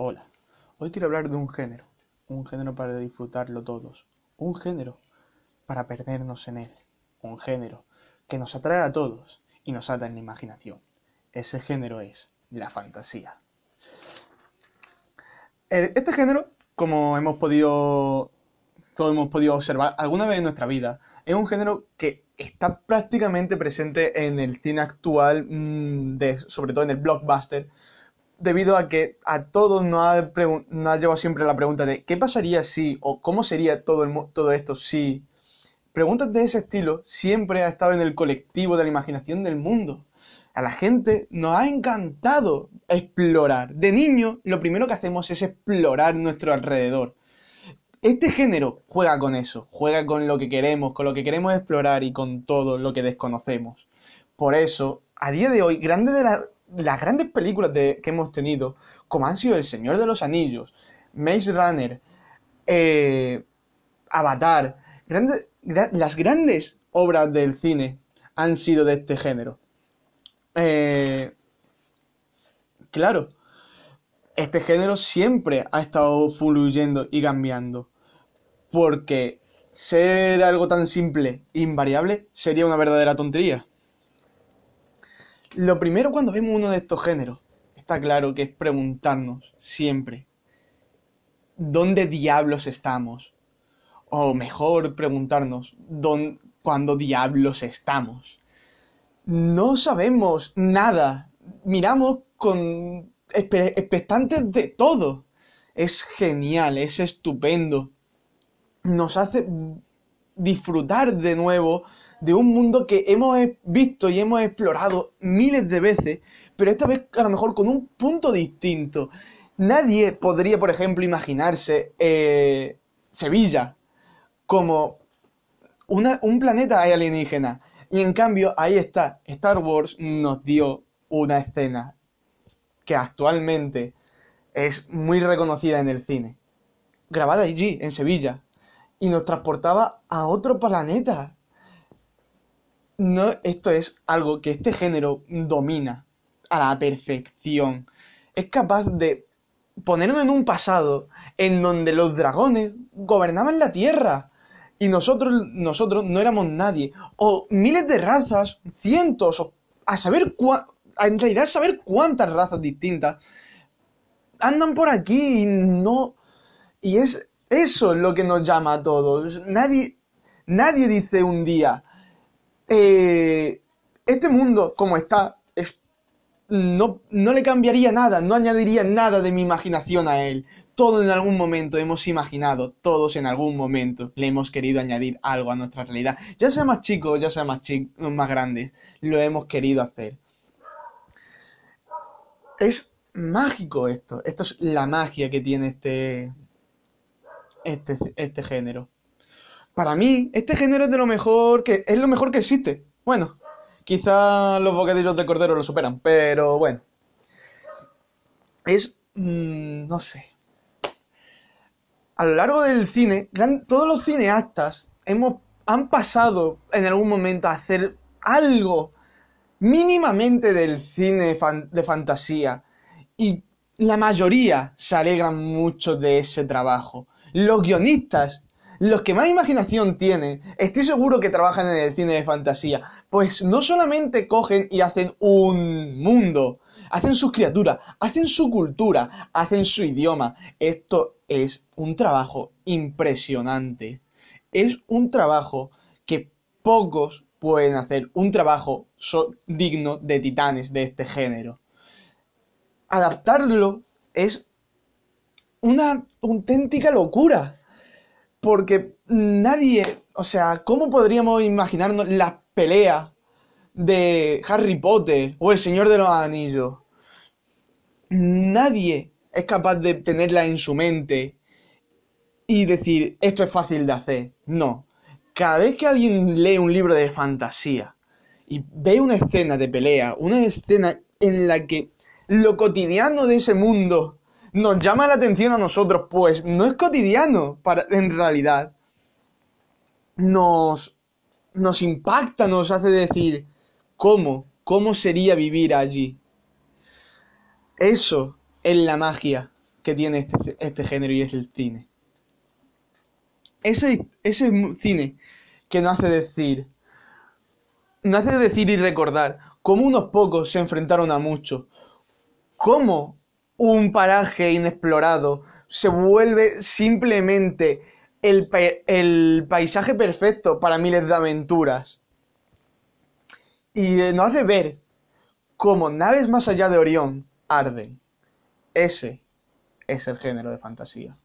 Hola, hoy quiero hablar de un género, un género para disfrutarlo todos, un género para perdernos en él, un género que nos atrae a todos y nos ata en la imaginación. Ese género es la fantasía. Eh, este género, como hemos podido, todos hemos podido observar alguna vez en nuestra vida, es un género que está prácticamente presente en el cine actual, mm, sobre todo en el blockbuster, debido a que a todos nos ha, llevado siempre la pregunta de ¿qué pasaría si? o ¿cómo sería todo, el, todo esto si? Preguntas de ese estilo siempre ha estado en el colectivo de la imaginación del mundo. A la gente nos ha encantado explorar. De niño, lo primero que hacemos es explorar nuestro alrededor. Este género juega con eso, juega con lo que queremos, con lo que queremos explorar y con todo lo que desconocemos. Por eso, a día de hoy, grandes de las grandes películas que hemos tenido, como han sido El Señor de los Anillos, Maze Runner, eh, Avatar, las grandes obras del cine han sido de este género. Eh, claro, este género siempre ha estado fluyendo y cambiando. Porque ser algo tan simple e invariable sería una verdadera tontería. Lo primero cuando vemos uno de estos géneros, está claro que es preguntarnos siempre, ¿dónde diablos estamos? O mejor preguntarnos, ¿dónde, ¿cuándo diablos estamos? No sabemos nada. Miramos con expectantes de todo. Es genial, es estupendo. Nos hace disfrutar de nuevo de un mundo que hemos visto y hemos explorado miles de veces, pero esta vez a lo mejor con un punto distinto. Nadie podría, por ejemplo, imaginarse eh, Sevilla como un planeta alienígena. Y en cambio, ahí está, Star Wars nos dio una escena que actualmente es muy reconocida en el cine, grabada allí, en Sevilla, y nos transportaba a otro planeta. No, esto es algo que este género domina a la perfección. Es capaz de ponernos en un pasado en donde los dragones gobernaban la Tierra y nosotros, nosotros no éramos nadie. O miles de razas, cientos, o a saber cuántas en realidad saber cuántas razas distintas andan por aquí y no... Y es eso lo que nos llama a todos. Nadie, nadie dice un día, eh, este mundo como está, es, no, no le cambiaría nada, no añadiría nada de mi imaginación a él. Todo en algún momento hemos imaginado, todos en algún momento le hemos querido añadir algo a nuestra realidad. Ya sea más chicos, ya sea más, más grandes, lo hemos querido hacer es mágico esto. Esto es la magia que tiene este, este, este género. Para mí, este género es de lo mejor que es lo mejor que existe. Bueno, quizá los bocadillos de cordero lo superan, pero bueno. Es, mm, no sé. A lo largo del cine, todos los cineastas hemos, han pasado en algún momento a hacer algo mínimamente del cine de fantasía y la mayoría se alegran mucho de ese trabajo. Los guionistas, los que más imaginación tienen, estoy seguro que trabajan en el cine de fantasía, pues no solamente cogen y hacen un mundo, hacen sus criaturas, hacen su cultura, hacen su idioma. Esto es un trabajo impresionante. Es un trabajo que pocos pueden hacer un trabajo digno de titanes de este género. Adaptarlo es una auténtica locura. Porque nadie, o sea, ¿cómo podríamos imaginarnos la pelea de Harry Potter o El Señor de los Anillos? Nadie es capaz de tenerla en su mente y decir, esto es fácil de hacer. No, cada vez que alguien lee un libro de fantasía y ve una escena de pelea, una escena en la que lo cotidiano de ese mundo nos llama la atención a nosotros, pues no es cotidiano para, en realidad. Nos, nos impacta, nos hace decir, ¿cómo? ¿Cómo sería vivir allí? Eso es la magia que tiene este, este género y es el cine. Ese, ese cine que nos hace decir, nos hace decir y recordar cómo unos pocos se enfrentaron a muchos, cómo un paraje inexplorado se vuelve simplemente el, el paisaje perfecto para miles de aventuras. Y nos hace ver cómo naves más allá de Orión arden. Ese es el género de fantasía.